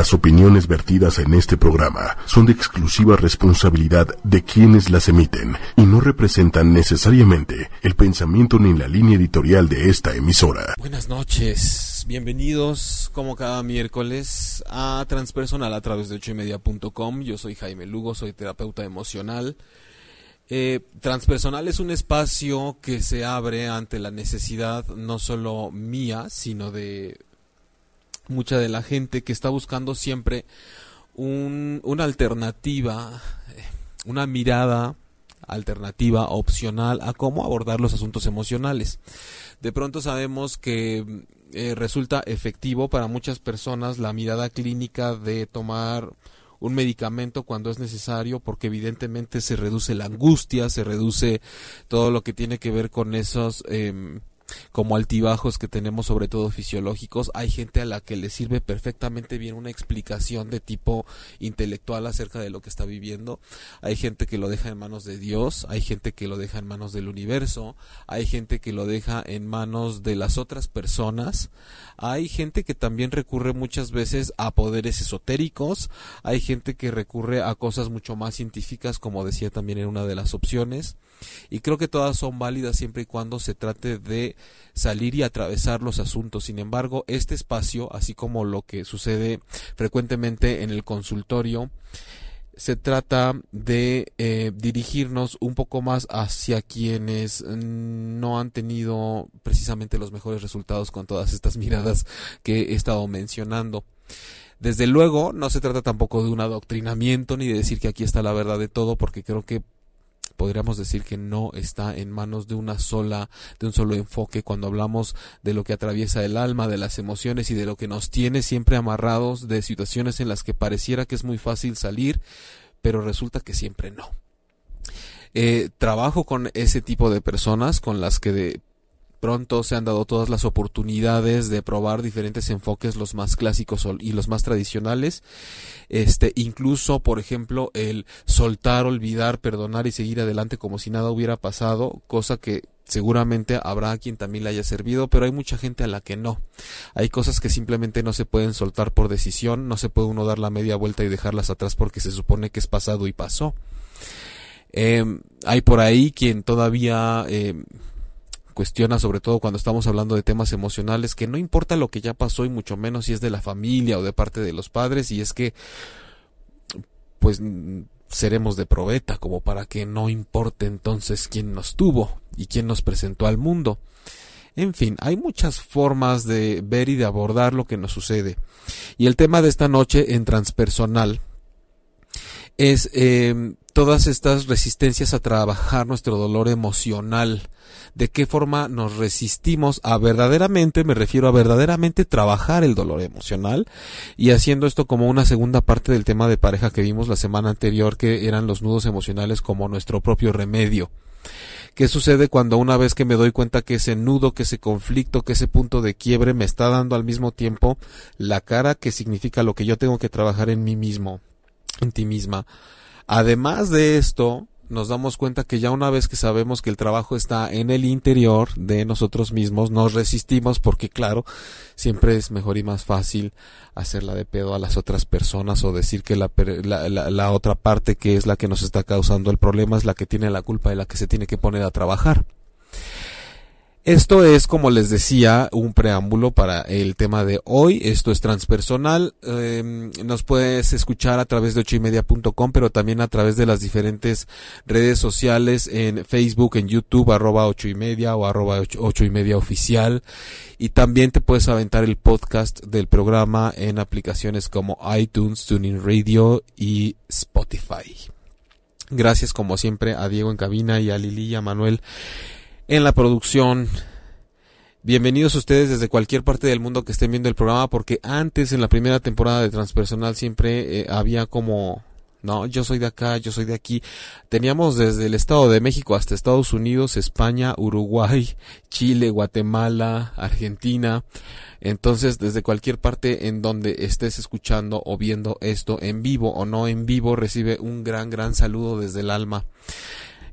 Las opiniones vertidas en este programa son de exclusiva responsabilidad de quienes las emiten y no representan necesariamente el pensamiento ni la línea editorial de esta emisora. Buenas noches, bienvenidos como cada miércoles a Transpersonal a través de ochoymedia.com. Yo soy Jaime Lugo, soy terapeuta emocional. Eh, transpersonal es un espacio que se abre ante la necesidad no solo mía, sino de mucha de la gente que está buscando siempre un, una alternativa, una mirada alternativa, opcional a cómo abordar los asuntos emocionales. De pronto sabemos que eh, resulta efectivo para muchas personas la mirada clínica de tomar un medicamento cuando es necesario porque evidentemente se reduce la angustia, se reduce todo lo que tiene que ver con esos eh, como altibajos que tenemos sobre todo fisiológicos, hay gente a la que le sirve perfectamente bien una explicación de tipo intelectual acerca de lo que está viviendo, hay gente que lo deja en manos de Dios, hay gente que lo deja en manos del universo, hay gente que lo deja en manos de las otras personas, hay gente que también recurre muchas veces a poderes esotéricos, hay gente que recurre a cosas mucho más científicas como decía también en una de las opciones, y creo que todas son válidas siempre y cuando se trate de salir y atravesar los asuntos. Sin embargo, este espacio, así como lo que sucede frecuentemente en el consultorio, se trata de eh, dirigirnos un poco más hacia quienes no han tenido precisamente los mejores resultados con todas estas miradas que he estado mencionando. Desde luego, no se trata tampoco de un adoctrinamiento ni de decir que aquí está la verdad de todo, porque creo que podríamos decir que no está en manos de una sola, de un solo enfoque cuando hablamos de lo que atraviesa el alma, de las emociones y de lo que nos tiene siempre amarrados de situaciones en las que pareciera que es muy fácil salir, pero resulta que siempre no. Eh, trabajo con ese tipo de personas con las que de pronto se han dado todas las oportunidades de probar diferentes enfoques, los más clásicos y los más tradicionales. Este, incluso, por ejemplo, el soltar, olvidar, perdonar y seguir adelante como si nada hubiera pasado, cosa que seguramente habrá quien también le haya servido, pero hay mucha gente a la que no. Hay cosas que simplemente no se pueden soltar por decisión, no se puede uno dar la media vuelta y dejarlas atrás porque se supone que es pasado y pasó. Eh, hay por ahí quien todavía eh, cuestiona, sobre todo cuando estamos hablando de temas emocionales, que no importa lo que ya pasó y mucho menos si es de la familia o de parte de los padres, y es que, pues, seremos de probeta, como para que no importe entonces quién nos tuvo y quién nos presentó al mundo. En fin, hay muchas formas de ver y de abordar lo que nos sucede. Y el tema de esta noche en transpersonal es eh, todas estas resistencias a trabajar nuestro dolor emocional, de qué forma nos resistimos a verdaderamente, me refiero a verdaderamente trabajar el dolor emocional y haciendo esto como una segunda parte del tema de pareja que vimos la semana anterior que eran los nudos emocionales como nuestro propio remedio. ¿Qué sucede cuando una vez que me doy cuenta que ese nudo, que ese conflicto, que ese punto de quiebre me está dando al mismo tiempo la cara que significa lo que yo tengo que trabajar en mí mismo, en ti misma? Además de esto, nos damos cuenta que ya una vez que sabemos que el trabajo está en el interior de nosotros mismos, nos resistimos porque claro, siempre es mejor y más fácil hacerla de pedo a las otras personas o decir que la, la, la, otra parte que es la que nos está causando el problema es la que tiene la culpa y la que se tiene que poner a trabajar. Esto es, como les decía, un preámbulo para el tema de hoy. Esto es transpersonal. Em, nos puedes escuchar a través de ochoymedia.com, pero también a través de las diferentes redes sociales en Facebook, en YouTube, arroba ocho y media o arroba ocho, y media oficial. Y también te puedes aventar el podcast del programa en aplicaciones como iTunes, Tuning Radio y Spotify. Gracias como siempre a Diego en cabina y a Lili y a Manuel en la producción. Bienvenidos ustedes desde cualquier parte del mundo que estén viendo el programa, porque antes en la primera temporada de Transpersonal siempre eh, había como, no, yo soy de acá, yo soy de aquí. Teníamos desde el Estado de México hasta Estados Unidos, España, Uruguay, Chile, Guatemala, Argentina. Entonces, desde cualquier parte en donde estés escuchando o viendo esto en vivo o no en vivo, recibe un gran, gran saludo desde el alma.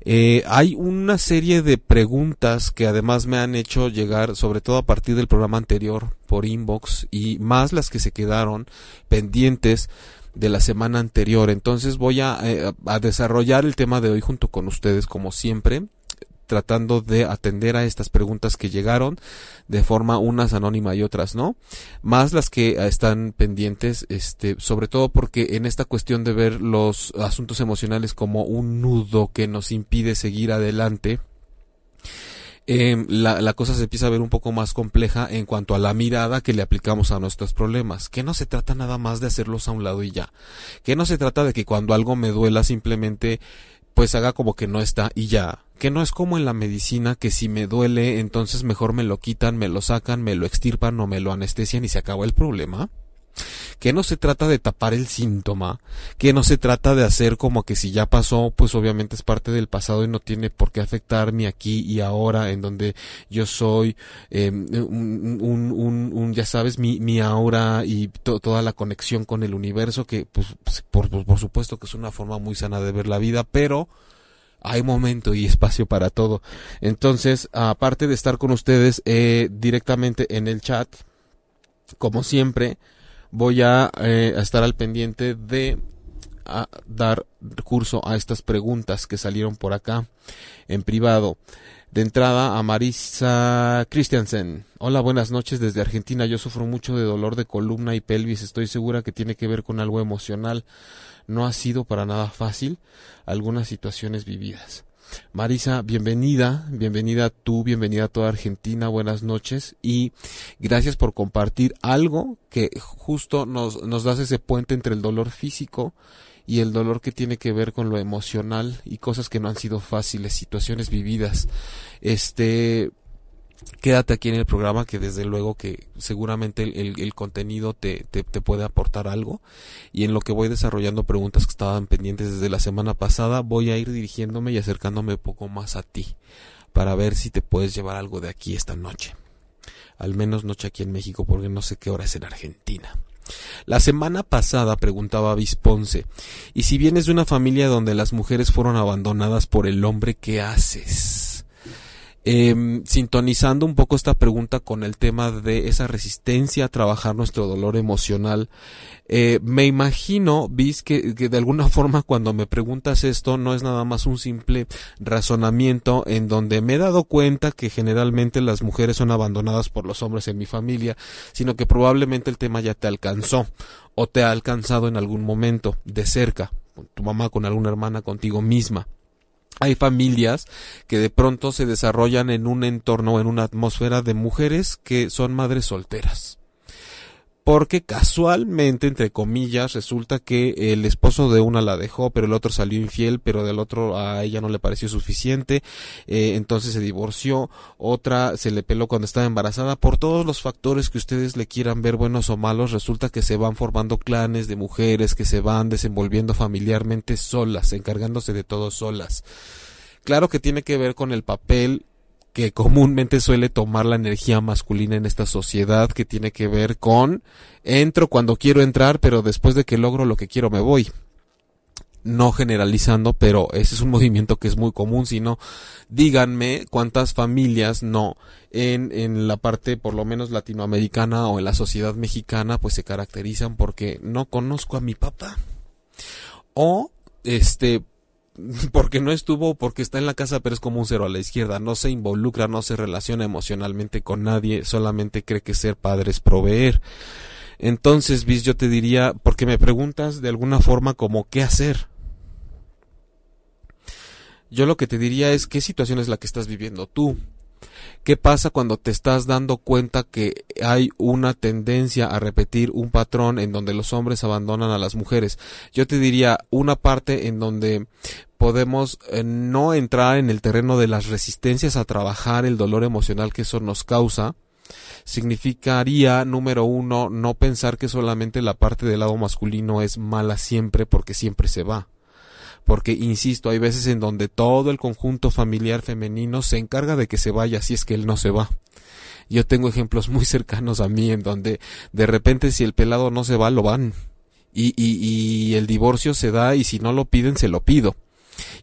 Eh, hay una serie de preguntas que además me han hecho llegar, sobre todo a partir del programa anterior, por inbox, y más las que se quedaron pendientes de la semana anterior. Entonces voy a, eh, a desarrollar el tema de hoy junto con ustedes, como siempre tratando de atender a estas preguntas que llegaron de forma unas anónima y otras no, más las que eh, están pendientes, este, sobre todo porque en esta cuestión de ver los asuntos emocionales como un nudo que nos impide seguir adelante, eh, la, la, cosa se empieza a ver un poco más compleja en cuanto a la mirada que le aplicamos a nuestros problemas, que no se trata nada más de hacerlos a un lado y ya, que no se trata de que cuando algo me duela simplemente pues haga como que no está y ya. Que no es como en la medicina que si me duele entonces mejor me lo quitan, me lo sacan, me lo extirpan o me lo anestesian y se acaba el problema que no se trata de tapar el síntoma, que no se trata de hacer como que si ya pasó, pues obviamente es parte del pasado y no tiene por qué afectarme aquí y ahora, en donde yo soy eh, un, un, un, ya sabes, mi, mi aura y toda la conexión con el universo, que pues, por, por supuesto que es una forma muy sana de ver la vida, pero hay momento y espacio para todo. Entonces, aparte de estar con ustedes eh, directamente en el chat, como siempre, voy a, eh, estar al pendiente de dar curso a estas preguntas que salieron por acá en privado. De entrada a Marisa Christiansen. Hola, buenas noches desde Argentina. Yo sufro mucho de dolor de columna y pelvis. Estoy segura que tiene que ver con algo emocional. No ha sido para nada fácil algunas situaciones vividas. Marisa, bienvenida, bienvenida tú, bienvenida a toda Argentina, buenas noches y gracias por compartir algo que justo nos, nos das ese puente entre el dolor físico y el dolor que tiene que ver con lo emocional y cosas que no han sido fáciles, situaciones vividas. Este, quédate aquí en el programa que desde luego que seguramente el, contenido te, te, te, puede aportar algo. Y en lo que voy desarrollando preguntas que estaban pendientes desde la semana pasada voy a ir dirigiéndome y acercándome un poco más a ti para ver si te puedes llevar algo de aquí esta noche. Al menos noche aquí en México porque no sé qué hora es en Argentina. La semana pasada preguntaba Visponce, y si vienes de una familia donde las mujeres fueron abandonadas por el hombre, ¿qué haces? Eh, sintonizando un poco esta pregunta con el tema de esa resistencia a trabajar nuestro dolor emocional, eh, me imagino, vis que, que, de alguna forma cuando me preguntas esto no es nada más un simple razonamiento en donde me he dado cuenta que generalmente las mujeres son abandonadas por los hombres en mi familia, sino que probablemente el tema ya te alcanzó o te ha alcanzado en algún momento de cerca, con tu mamá, con alguna hermana, contigo misma hay familias que de pronto se desarrollan en un entorno, en una atmósfera de mujeres que son madres solteras porque casualmente, entre comillas, resulta que el esposo de una la dejó, pero el otro salió infiel, pero del otro a ella no le pareció suficiente, eh, entonces se divorció, otra se le peló cuando estaba embarazada, por todos los factores que ustedes le quieran ver buenos o malos, resulta que se van formando clanes de mujeres que se van desenvolviendo familiarmente solas, encargándose de todo solas. Claro que tiene que ver con el papel que comúnmente suele tomar la energía masculina en esta sociedad que tiene que ver con entro cuando quiero entrar, pero después de que logro lo que quiero me voy. No generalizando, pero ese es un movimiento que es muy común, sino díganme cuántas familias no en, en la parte por lo menos latinoamericana o en la sociedad mexicana pues se caracterizan porque no conozco a mi papá. O este porque no estuvo, porque está en la casa, pero es como un cero a la izquierda, no se involucra, no se relaciona emocionalmente con nadie, solamente cree que ser padre es proveer. Entonces, Bis, yo te diría, porque me preguntas de alguna forma como qué hacer. Yo lo que te diría es qué situación es la que estás viviendo tú. ¿Qué pasa cuando te estás dando cuenta que hay una tendencia a repetir un patrón en donde los hombres abandonan a las mujeres? Yo te diría una parte en donde podemos eh, no entrar en el terreno de las resistencias a trabajar el dolor emocional que eso nos causa, significaría, número uno, no pensar que solamente la parte del lado masculino es mala siempre porque siempre se va. Porque, insisto, hay veces en donde todo el conjunto familiar femenino se encarga de que se vaya si es que él no se va. Yo tengo ejemplos muy cercanos a mí en donde de repente si el pelado no se va, lo van. Y, y, y el divorcio se da y si no lo piden, se lo pido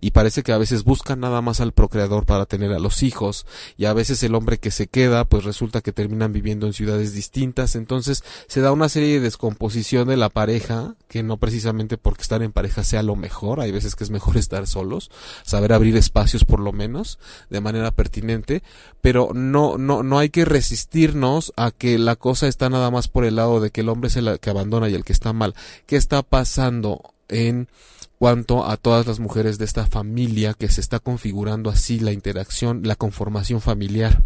y parece que a veces buscan nada más al procreador para tener a los hijos y a veces el hombre que se queda pues resulta que terminan viviendo en ciudades distintas. Entonces se da una serie de descomposición de la pareja que no precisamente porque estar en pareja sea lo mejor hay veces que es mejor estar solos saber abrir espacios por lo menos de manera pertinente pero no no no hay que resistirnos a que la cosa está nada más por el lado de que el hombre es el que abandona y el que está mal. Qué está pasando en cuanto a todas las mujeres de esta familia que se está configurando así la interacción, la conformación familiar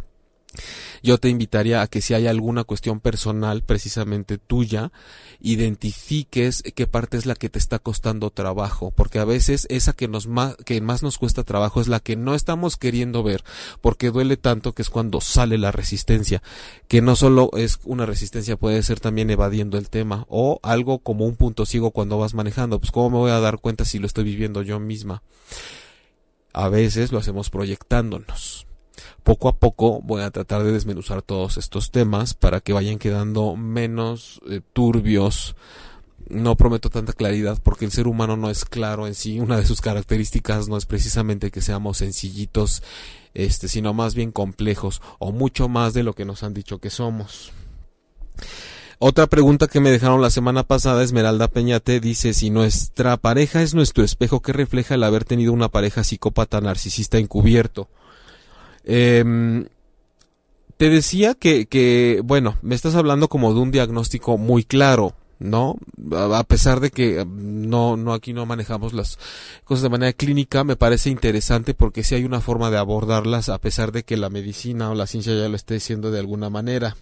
yo te invitaría a que si hay alguna cuestión personal precisamente tuya, identifiques qué parte es la que te está costando trabajo, porque a veces esa que nos más, que más nos cuesta trabajo es la que no estamos queriendo ver, porque duele tanto que es cuando sale la resistencia, que no solo es una resistencia, puede ser también evadiendo el tema o algo como un punto ciego cuando vas manejando, pues cómo me voy a dar cuenta si lo estoy viviendo yo misma. A veces lo hacemos proyectándonos poco a poco voy a tratar de desmenuzar todos estos temas para que vayan quedando menos eh, turbios. No prometo tanta claridad porque el ser humano no es claro en sí. Una de sus características no es precisamente que seamos sencillitos, este, sino más bien complejos o mucho más de lo que nos han dicho que somos. Otra pregunta que me dejaron la semana pasada, Esmeralda Peñate, dice si nuestra pareja es nuestro espejo que refleja el haber tenido una pareja psicópata narcisista encubierto. Eh, te decía que, que, bueno, me estás hablando como de un diagnóstico muy claro, ¿no? A pesar de que no, no aquí no manejamos las cosas de manera clínica, me parece interesante porque sí hay una forma de abordarlas a pesar de que la medicina o la ciencia ya lo esté diciendo de alguna manera.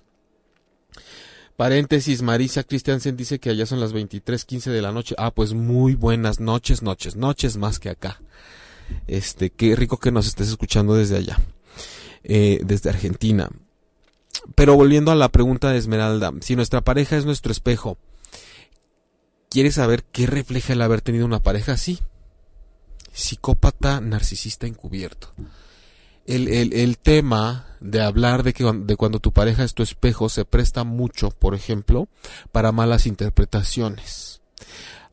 Paréntesis, Marisa Christiansen dice que allá son las 23:15 de la noche. Ah, pues muy buenas noches, noches, noches más que acá. Este, qué rico que nos estés escuchando desde allá. Eh, desde Argentina. Pero volviendo a la pregunta de Esmeralda, si nuestra pareja es nuestro espejo, ¿quieres saber qué refleja el haber tenido una pareja así? Psicópata narcisista encubierto. El, el, el tema de hablar de, que, de cuando tu pareja es tu espejo se presta mucho, por ejemplo, para malas interpretaciones.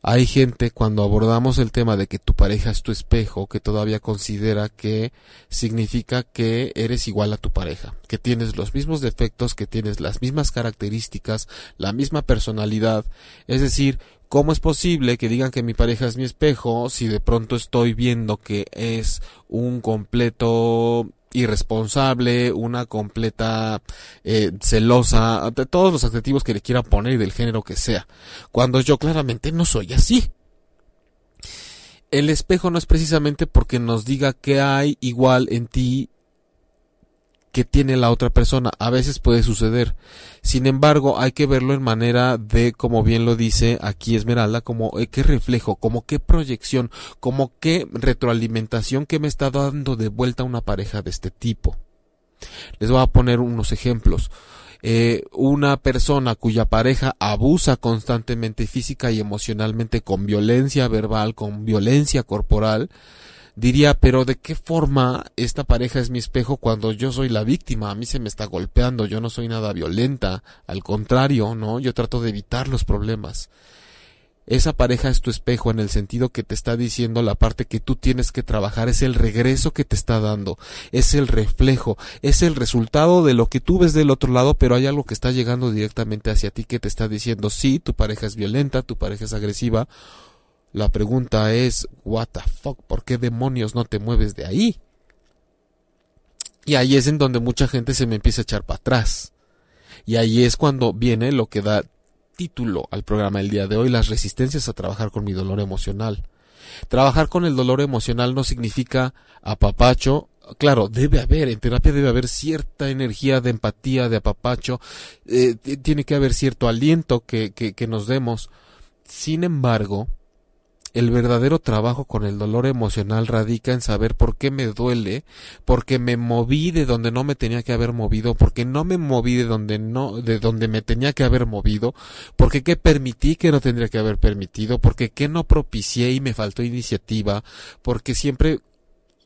Hay gente cuando abordamos el tema de que tu pareja es tu espejo que todavía considera que significa que eres igual a tu pareja, que tienes los mismos defectos, que tienes las mismas características, la misma personalidad. Es decir, ¿cómo es posible que digan que mi pareja es mi espejo si de pronto estoy viendo que es un completo irresponsable, una completa eh, celosa, de todos los adjetivos que le quiera poner y del género que sea, cuando yo claramente no soy así. El espejo no es precisamente porque nos diga que hay igual en ti que tiene la otra persona. A veces puede suceder. Sin embargo, hay que verlo en manera de, como bien lo dice aquí Esmeralda, como eh, qué reflejo, como qué proyección, como qué retroalimentación que me está dando de vuelta una pareja de este tipo. Les voy a poner unos ejemplos. Eh, una persona cuya pareja abusa constantemente física y emocionalmente con violencia verbal, con violencia corporal, diría, pero ¿de qué forma esta pareja es mi espejo cuando yo soy la víctima? A mí se me está golpeando, yo no soy nada violenta, al contrario, ¿no? Yo trato de evitar los problemas. Esa pareja es tu espejo en el sentido que te está diciendo la parte que tú tienes que trabajar, es el regreso que te está dando, es el reflejo, es el resultado de lo que tú ves del otro lado, pero hay algo que está llegando directamente hacia ti que te está diciendo, sí, tu pareja es violenta, tu pareja es agresiva, la pregunta es, what the fuck, ¿por qué demonios no te mueves de ahí? Y ahí es en donde mucha gente se me empieza a echar para atrás. Y ahí es cuando viene lo que da título al programa del día de hoy, las resistencias a trabajar con mi dolor emocional. Trabajar con el dolor emocional no significa apapacho. Claro, debe haber, en terapia debe haber cierta energía de empatía, de apapacho, eh, tiene que haber cierto aliento que, que nos demos. Sin embargo, el verdadero trabajo con el dolor emocional radica en saber por qué me duele, porque me moví de donde no me tenía que haber movido, porque no me moví de donde no, de donde me tenía que haber movido, porque qué permití que no tendría que haber permitido, porque qué no propicié y me faltó iniciativa, porque siempre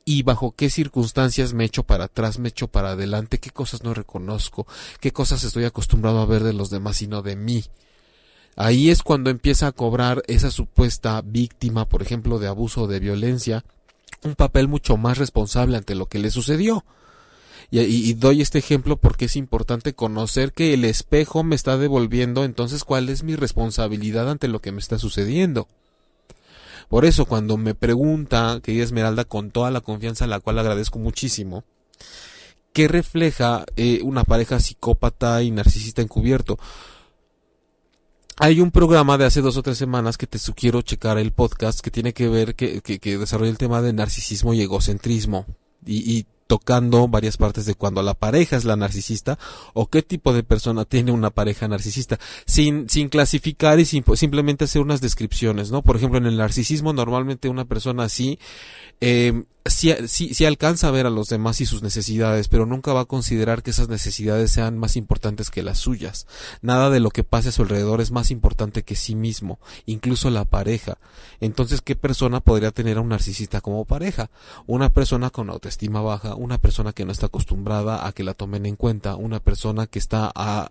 y bajo qué circunstancias me echo para atrás, me echo para adelante, qué cosas no reconozco, qué cosas estoy acostumbrado a ver de los demás y no de mí. Ahí es cuando empieza a cobrar esa supuesta víctima, por ejemplo, de abuso o de violencia, un papel mucho más responsable ante lo que le sucedió. Y, doy este ejemplo porque es importante conocer que el espejo me está devolviendo entonces cuál es mi responsabilidad ante lo que me está sucediendo. Por eso cuando me pregunta, querida Esmeralda, con toda la confianza a la cual agradezco muchísimo, ¿qué refleja eh, una pareja psicópata y narcisista encubierto? Hay un programa de hace dos o tres semanas que te sugiero checar el podcast que tiene que ver, que, que, desarrolla el tema de narcisismo y egocentrismo. Y, y tocando varias partes de cuando la pareja es la narcisista o qué tipo de persona tiene una pareja narcisista sin, sin clasificar y sin, simplemente hacer unas descripciones, ¿no? Por ejemplo, en el narcisismo normalmente una persona así eh, sí, alcanza a ver a los demás y sus necesidades, pero nunca va a considerar que esas necesidades sean más importantes que las suyas. Nada de lo que pase a su alrededor es más importante que sí mismo, incluso la pareja. Entonces, ¿qué persona podría tener a un narcisista como pareja? Una persona con autoestima baja, una persona que no está acostumbrada a que la tomen en cuenta, una persona que está a,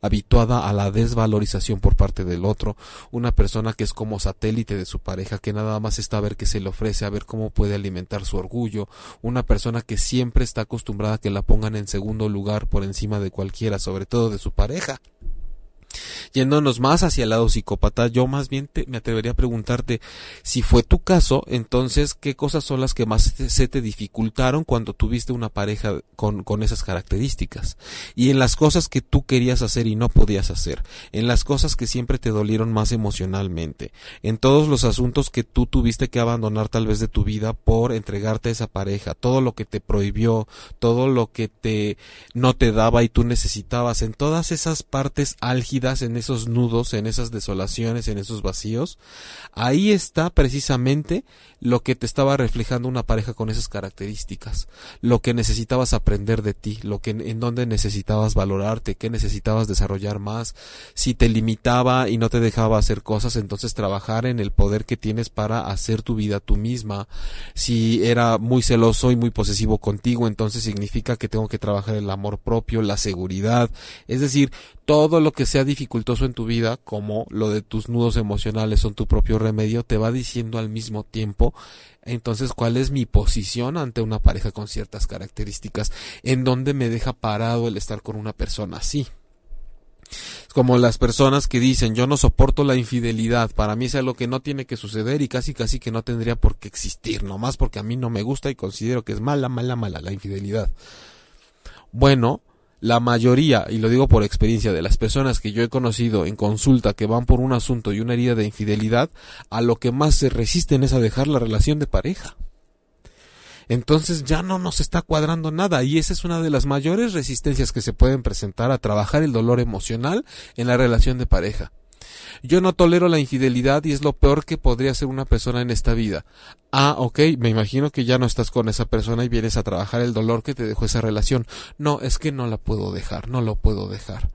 habituada a la desvalorización por parte del otro, una persona que es como satélite de su pareja, que nada más está a ver qué se le ofrece, a ver cómo puede alimentar su orgullo, una persona que siempre está acostumbrada a que la pongan en segundo lugar por encima de cualquiera, sobre todo de su pareja. Yéndonos más hacia el lado psicópata, yo más bien me atrevería a preguntarte si fue tu caso, entonces qué cosas son las que más se te dificultaron cuando tuviste una pareja con, con esas características. Y en las cosas que tú querías hacer y no podías hacer, en las cosas que siempre te dolieron más emocionalmente, en todos los asuntos que tú tuviste que abandonar tal vez de tu vida por entregarte a esa pareja, todo lo que te prohibió, todo lo que te no te daba y tú necesitabas, en todas esas partes álgidas en esos nudos, en esas desolaciones, en esos vacíos, ahí está precisamente lo que te estaba reflejando una pareja con esas características, lo que necesitabas aprender de ti, lo que en donde necesitabas valorarte, qué necesitabas desarrollar más, si te limitaba y no te dejaba hacer cosas, entonces trabajar en el poder que tienes para hacer tu vida tú misma, si era muy celoso y muy posesivo contigo, entonces significa que tengo que trabajar el amor propio, la seguridad, es decir, todo lo que sea dificultoso en tu vida, como lo de tus nudos emocionales son tu propio remedio, te va diciendo al mismo tiempo entonces cuál es mi posición ante una pareja con ciertas características, en dónde me deja parado el estar con una persona así. Es como las personas que dicen yo no soporto la infidelidad, para mí es algo que no tiene que suceder y casi casi que no tendría por qué existir, nomás porque a mí no me gusta y considero que es mala, mala, mala la infidelidad. Bueno, la mayoría, y lo digo por experiencia, de las personas que yo he conocido en consulta que van por un asunto y una herida de infidelidad, a lo que más se resisten es a dejar la relación de pareja. Entonces ya no nos está cuadrando nada y esa es una de las mayores resistencias que se pueden presentar a trabajar el dolor emocional en la relación de pareja. Yo no tolero la infidelidad y es lo peor que podría ser una persona en esta vida. Ah, ok, me imagino que ya no estás con esa persona y vienes a trabajar el dolor que te dejó esa relación. No, es que no la puedo dejar, no lo puedo dejar.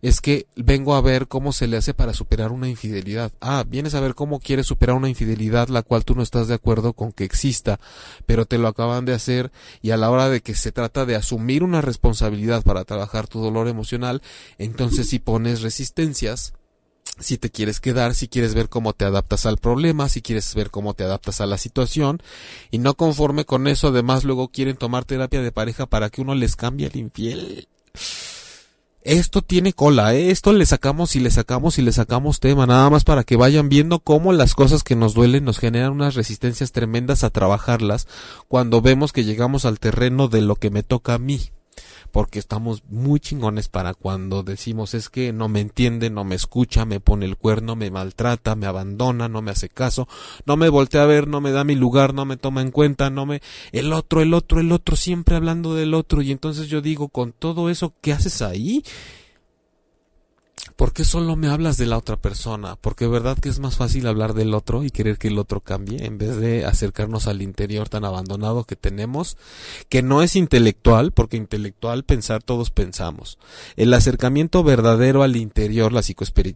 Es que vengo a ver cómo se le hace para superar una infidelidad. Ah, vienes a ver cómo quieres superar una infidelidad la cual tú no estás de acuerdo con que exista, pero te lo acaban de hacer y a la hora de que se trata de asumir una responsabilidad para trabajar tu dolor emocional, entonces si pones resistencias, si te quieres quedar, si quieres ver cómo te adaptas al problema, si quieres ver cómo te adaptas a la situación y no conforme con eso, además luego quieren tomar terapia de pareja para que uno les cambie el infiel. Esto tiene cola, ¿eh? esto le sacamos y le sacamos y le sacamos tema, nada más para que vayan viendo cómo las cosas que nos duelen nos generan unas resistencias tremendas a trabajarlas cuando vemos que llegamos al terreno de lo que me toca a mí porque estamos muy chingones para cuando decimos es que no me entiende, no me escucha, me pone el cuerno, me maltrata, me abandona, no me hace caso, no me voltea a ver, no me da mi lugar, no me toma en cuenta, no me el otro, el otro, el otro, siempre hablando del otro. Y entonces yo digo, con todo eso, ¿qué haces ahí? ¿Por qué solo me hablas de la otra persona? Porque verdad que es más fácil hablar del otro y querer que el otro cambie en vez de acercarnos al interior tan abandonado que tenemos, que no es intelectual, porque intelectual pensar todos pensamos. El acercamiento verdadero al interior, la,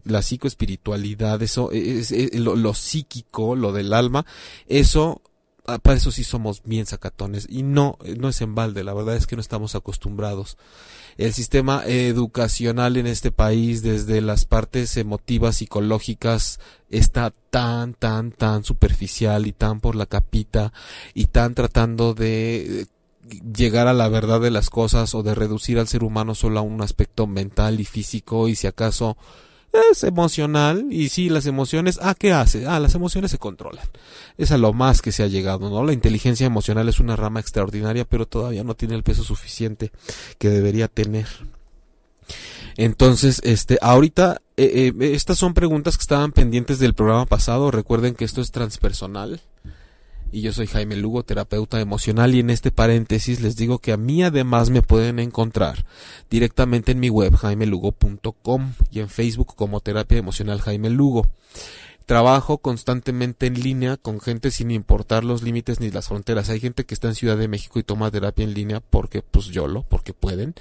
la psicoespiritualidad, eso es, lo, lo psíquico, lo del alma, eso ah, para eso sí somos bien sacatones y no, no es en balde, la verdad es que no estamos acostumbrados. El sistema educacional en este país, desde las partes emotivas, psicológicas, está tan, tan, tan superficial y tan por la capita y tan tratando de llegar a la verdad de las cosas o de reducir al ser humano solo a un aspecto mental y físico y si acaso es emocional y si las emociones, ah, ¿qué hace? Ah, las emociones se controlan. Es a lo más que se ha llegado, ¿no? La inteligencia emocional es una rama extraordinaria, pero todavía no tiene el peso suficiente que debería tener. Entonces, este, ahorita, eh, eh, estas son preguntas que estaban pendientes del programa pasado. Recuerden que esto es transpersonal y yo soy Jaime Lugo, terapeuta emocional y en este paréntesis les digo que a mí además me pueden encontrar directamente en mi web jaimelugo.com y en Facebook como terapia emocional Jaime Lugo. Trabajo constantemente en línea con gente sin importar los límites ni las fronteras. Hay gente que está en Ciudad de México y toma terapia en línea porque pues yo lo, porque pueden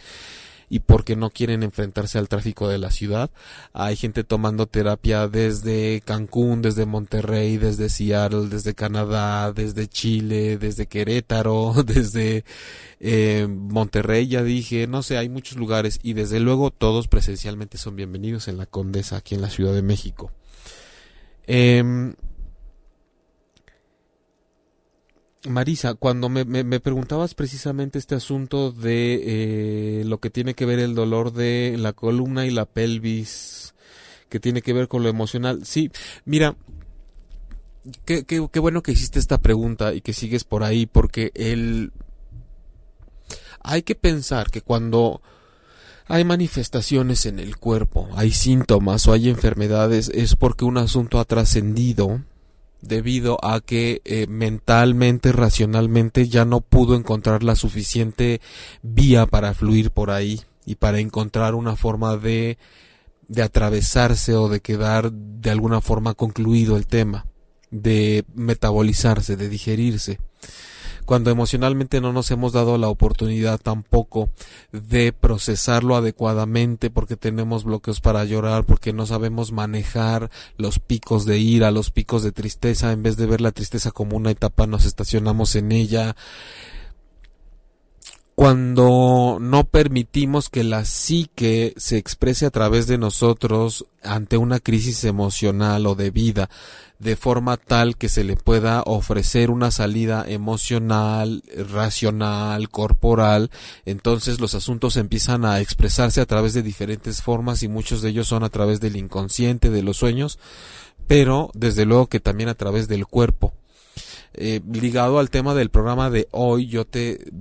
y porque no quieren enfrentarse al tráfico de la ciudad. Hay gente tomando terapia desde Cancún, desde Monterrey, desde Seattle, desde Canadá, desde Chile, desde Querétaro, desde eh, Monterrey, ya dije, no sé, hay muchos lugares y desde luego todos presencialmente son bienvenidos en la Condesa, aquí en la Ciudad de México. Eh, Marisa, cuando me, me, preguntabas precisamente este asunto de eh, lo que tiene que ver el dolor de la columna y la pelvis, que tiene que ver con lo emocional, sí, mira, qué, qué, qué bueno que hiciste esta pregunta y que sigues por ahí, porque el... Hay que pensar que cuando hay manifestaciones en el cuerpo, hay síntomas o hay enfermedades, es porque un asunto ha trascendido debido a que eh, mentalmente, racionalmente ya no pudo encontrar la suficiente vía para fluir por ahí y para encontrar una forma de de atravesarse o de quedar de alguna forma concluido el tema, de metabolizarse, de digerirse cuando emocionalmente no nos hemos dado la oportunidad tampoco de procesarlo adecuadamente porque tenemos bloqueos para llorar, porque no sabemos manejar los picos de ira, los picos de tristeza, en vez de ver la tristeza como una etapa nos estacionamos en ella cuando no permitimos que la psique se exprese a través de nosotros ante una crisis emocional o de vida, de forma tal que se le pueda ofrecer una salida emocional, racional, corporal, entonces los asuntos empiezan a expresarse a través de diferentes formas y muchos de ellos son a través del inconsciente, de los sueños, pero desde luego que también a través del cuerpo. Eh, ligado al tema del programa de hoy, yo te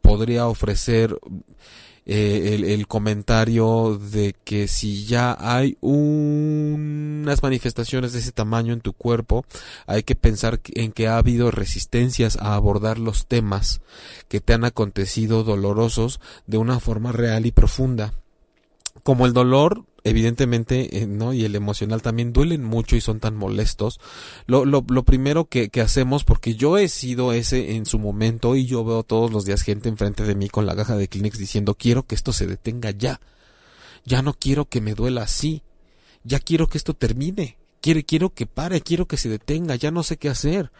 podría ofrecer eh, el, comentario de que si ya hay unas manifestaciones de ese tamaño en tu cuerpo, hay que pensar en que ha habido resistencias a abordar los temas que te han acontecido dolorosos de una forma real y profunda. Como el dolor evidentemente, eh, ¿no? Y el emocional también duelen mucho y son tan molestos. Lo, lo, lo primero que, que, hacemos, porque yo he sido ese en su momento y yo veo todos los días gente enfrente de mí con la caja de Kleenex diciendo quiero que esto se detenga ya. Ya no quiero que me duela así. Ya quiero que esto termine quiero que pare, quiero que se detenga, ya no sé qué hacer.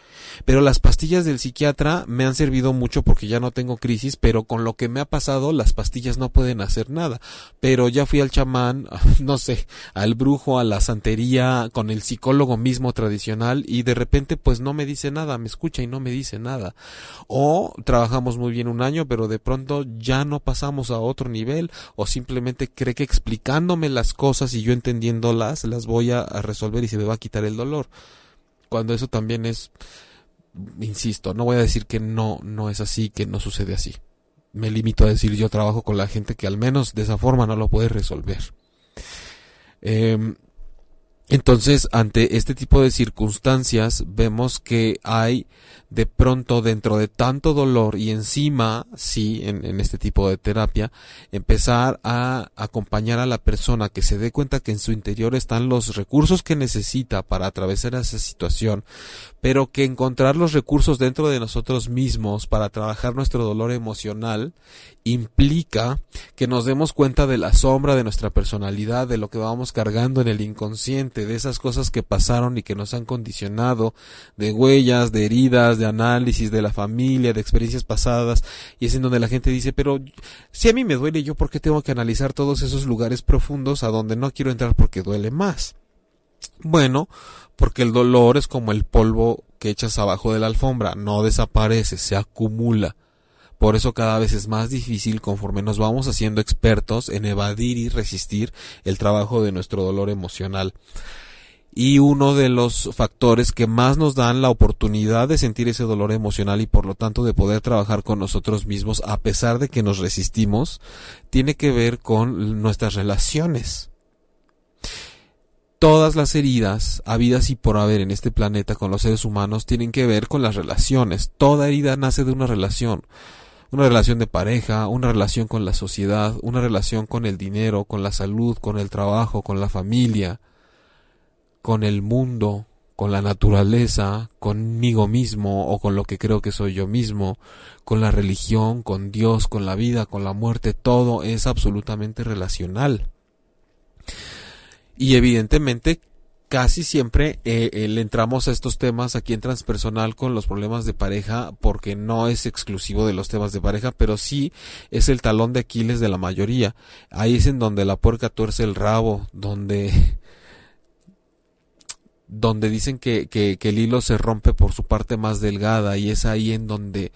Pero las pastillas del psiquiatra me han servido mucho porque ya no tengo crisis, pero con lo que me ha pasado, las pastillas no pueden hacer nada. Pero ya fui al chamán, no sé, al brujo, a la santería, con el psicólogo mismo tradicional y de repente pues no me dice nada, me escucha y no me dice nada. O trabajamos muy bien un año, pero de pronto ya no pasamos a otro nivel o simplemente cree que explicándome las cosas y yo entendiéndolas las voy a, a resolver y se me va a quitar el dolor. Cuando eso también es, insisto, no voy a decir que no, no es así, que no sucede así. Me limito a decir yo trabajo con la gente que al menos de esa forma no lo puede resolver. Eh, entonces, ante este tipo de circunstancias, vemos que hay de pronto dentro de tanto dolor y encima, sí, en, este tipo de terapia, empezar a acompañar a la persona que se dé cuenta que en su interior están los recursos que necesita para atravesar esa situación, pero que encontrar los recursos dentro de nosotros mismos para trabajar nuestro dolor emocional implica que nos demos cuenta de la sombra de nuestra personalidad, de lo que vamos cargando en el inconsciente, consciente de esas cosas que pasaron y que nos han condicionado, de huellas, de heridas, de análisis de la familia, de experiencias pasadas, y es en donde la gente dice, pero si a mí me duele, ¿yo por qué tengo que analizar todos esos lugares profundos a donde no quiero entrar porque duele más? Bueno, porque el dolor es como el polvo que echas abajo de la alfombra, no desaparece, se acumula. Por eso cada vez es más difícil conforme nos vamos haciendo expertos en evadir y resistir el trabajo de nuestro dolor emocional. Y uno de los factores que más nos dan la oportunidad de sentir ese dolor emocional y por lo tanto de poder trabajar con nosotros mismos a pesar de que nos resistimos, tiene que ver con nuestras relaciones todas las heridas habidas y por haber en este planeta con los seres humanos tienen que ver con las relaciones. Toda herida nace de una relación. Una relación de pareja, una relación con la sociedad, una relación con el dinero, con la salud, con el trabajo, con la familia, con el mundo, con la naturaleza, conmigo mismo o con lo que creo que soy yo mismo, con la religión, con Dios, con la vida, con la muerte, todo es absolutamente relacional. Y evidentemente casi siempre eh, eh, le entramos a estos temas aquí en transpersonal con los problemas de pareja porque no es exclusivo de los temas de pareja, pero sí es el talón de Aquiles de la mayoría. Ahí es en donde la puerca tuerce el rabo, donde donde dicen que, que, el hilo se rompe por su parte más delgada y es ahí en donde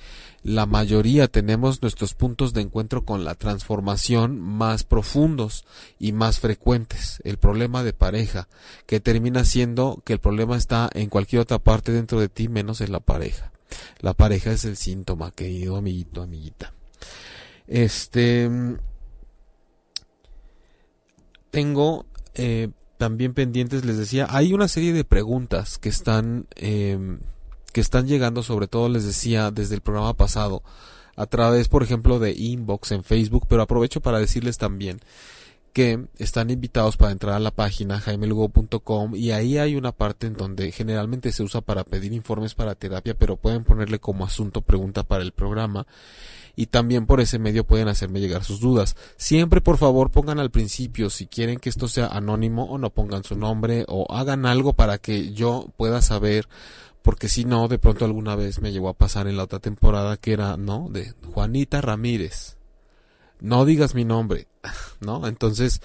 la mayoría tenemos nuestros puntos de encuentro con la transformación más profundos y más frecuentes. El problema de pareja, que termina siendo que el problema está en cualquier otra parte dentro de ti menos en la pareja. La pareja es el síntoma, querido amiguito, amiguita. Este... Tengo eh, también pendientes, les decía, hay una serie de preguntas que están, em, que están llegando, sobre todo les decía desde el programa pasado, a través, por ejemplo, de inbox en Facebook, pero aprovecho para decirles también que están invitados para entrar a la página jaimelugo.com y ahí hay una parte en donde generalmente se usa para pedir informes para terapia, pero pueden ponerle como asunto pregunta para el programa y también por ese medio pueden hacerme llegar sus dudas. Siempre por favor pongan al principio si quieren que esto sea anónimo o no pongan su nombre o hagan algo para que yo pueda saber porque si no de pronto alguna vez me llegó a pasar en la otra temporada que era, ¿no? de Juanita Ramírez. No digas mi nombre, ¿no? Entonces,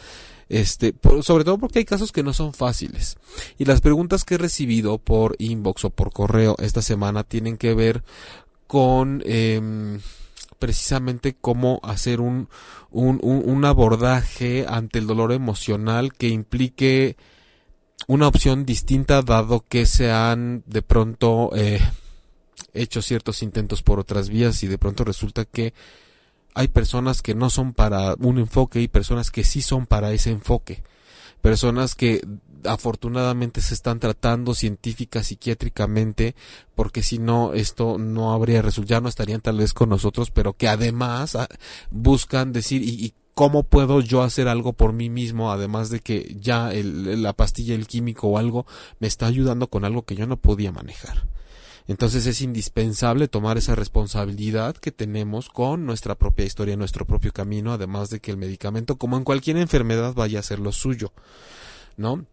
este, sobre todo porque hay casos que no son fáciles. Y las preguntas que he recibido por inbox o por correo esta semana tienen que ver con eh, precisamente cómo hacer un, un, un, abordaje ante el dolor emocional que implique una opción distinta dado que se han de pronto eh, hecho ciertos intentos por otras vías y de pronto resulta que hay personas que no son para un enfoque y personas que sí son para ese enfoque. Personas que afortunadamente se están tratando científica, psiquiátricamente, porque si no, esto no habría resultado, ya no estarían tal vez con nosotros, pero que además ah, buscan decir, ¿y, cómo puedo yo hacer algo por mí mismo, además de que ya la pastilla, el químico o algo, me está ayudando con algo que yo no podía manejar? Entonces es indispensable tomar esa responsabilidad que tenemos con nuestra propia historia, nuestro propio camino, además de que el medicamento, como en cualquier enfermedad, vaya a ser lo suyo, ¿no?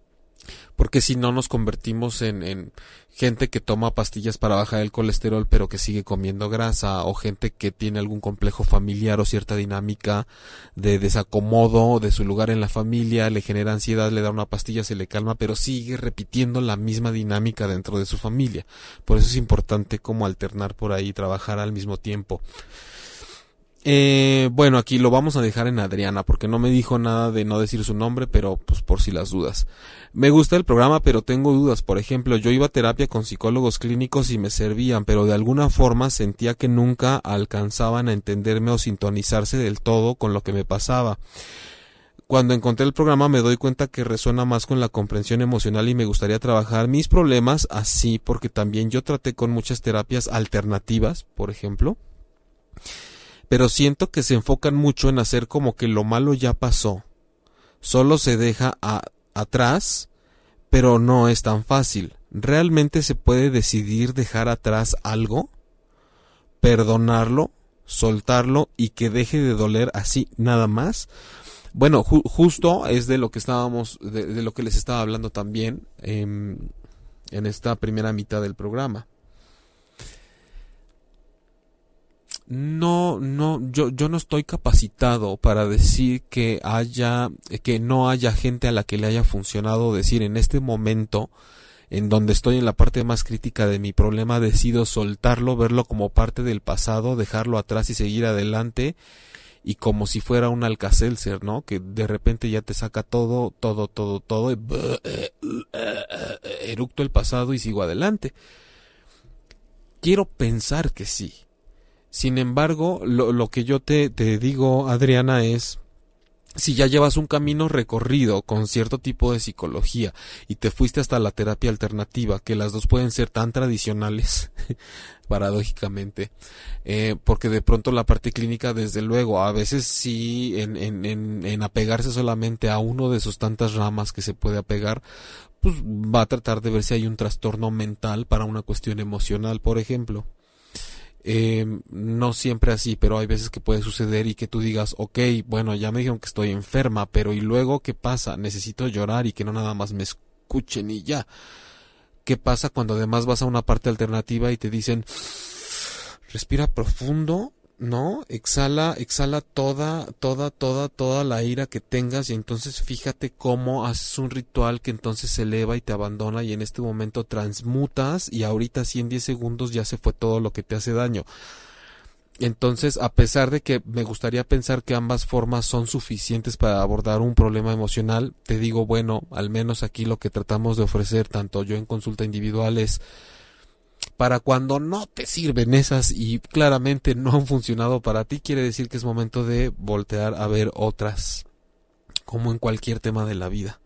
Porque si no nos convertimos en, en, gente que toma pastillas para bajar el colesterol pero que sigue comiendo grasa o gente que tiene algún complejo familiar o cierta dinámica de desacomodo de su lugar en la familia, le genera ansiedad, le da una pastilla, se le calma, pero sigue repitiendo la misma dinámica dentro de su familia. Por eso es importante como alternar por ahí, trabajar al mismo tiempo. Eh, bueno, aquí lo vamos a dejar en Adriana porque no me dijo nada de no decir su nombre, pero pues por si las dudas. Me gusta el programa, pero tengo dudas. Por ejemplo, yo iba a terapia con psicólogos clínicos y me servían, pero de alguna forma sentía que nunca alcanzaban a entenderme o sintonizarse del todo con lo que me pasaba. Cuando encontré el programa me doy cuenta que resuena más con la comprensión emocional y me gustaría trabajar mis problemas así porque también yo traté con muchas terapias alternativas, por ejemplo pero siento que se enfocan mucho en hacer como que lo malo ya pasó. Solo se deja atrás, pero no es tan fácil. ¿Realmente se puede decidir dejar atrás algo? ¿Perdonarlo? ¿Soltarlo y que deje de doler así nada más? Bueno, justo es de lo que estábamos, de, lo que les estaba hablando también em, en esta primera mitad del programa. No, no, yo, yo no estoy capacitado para decir que haya, que no haya gente a la que le haya funcionado decir en este momento en donde estoy en la parte más crítica de mi problema, decido soltarlo, verlo como parte del pasado, dejarlo atrás y seguir adelante y como si fuera un alcacelser, ¿no? Que de repente ya te saca todo, todo, todo, todo, y eructo el pasado y sigo adelante. Quiero pensar que sí. Sin embargo, lo, lo que yo te, digo, Adriana, es si ya llevas un camino recorrido con cierto tipo de psicología y te fuiste hasta la terapia alternativa, que las dos pueden ser tan tradicionales, paradójicamente, eh, porque de pronto la parte clínica, desde luego, a veces sí, en, en apegarse solamente a uno de sus tantas ramas que se puede apegar, pues va a tratar de ver si hay un trastorno mental para una cuestión emocional, por ejemplo. Eh, no siempre así, pero hay veces que puede suceder y que tú digas, ok, bueno, ya me dijeron que estoy enferma, pero ¿y luego qué pasa? Necesito llorar y que no nada más me escuchen y ya. ¿Qué pasa cuando además vas a una parte alternativa y te dicen, respira profundo ¿no? Exhala, exhala toda, toda, toda, toda la ira que tengas y entonces fíjate cómo haces un ritual que entonces se eleva y te abandona y en este momento transmutas y ahorita sí en 10 segundos ya se fue todo lo que te hace daño. Entonces, a pesar de que me gustaría pensar que ambas formas son suficientes para abordar un problema emocional, te digo, bueno, al menos aquí lo que tratamos de ofrecer, tanto yo en consulta individual, es para cuando no te sirven esas y claramente no han funcionado para ti, quiere decir que es momento de voltear a ver otras, como en cualquier tema de la vida.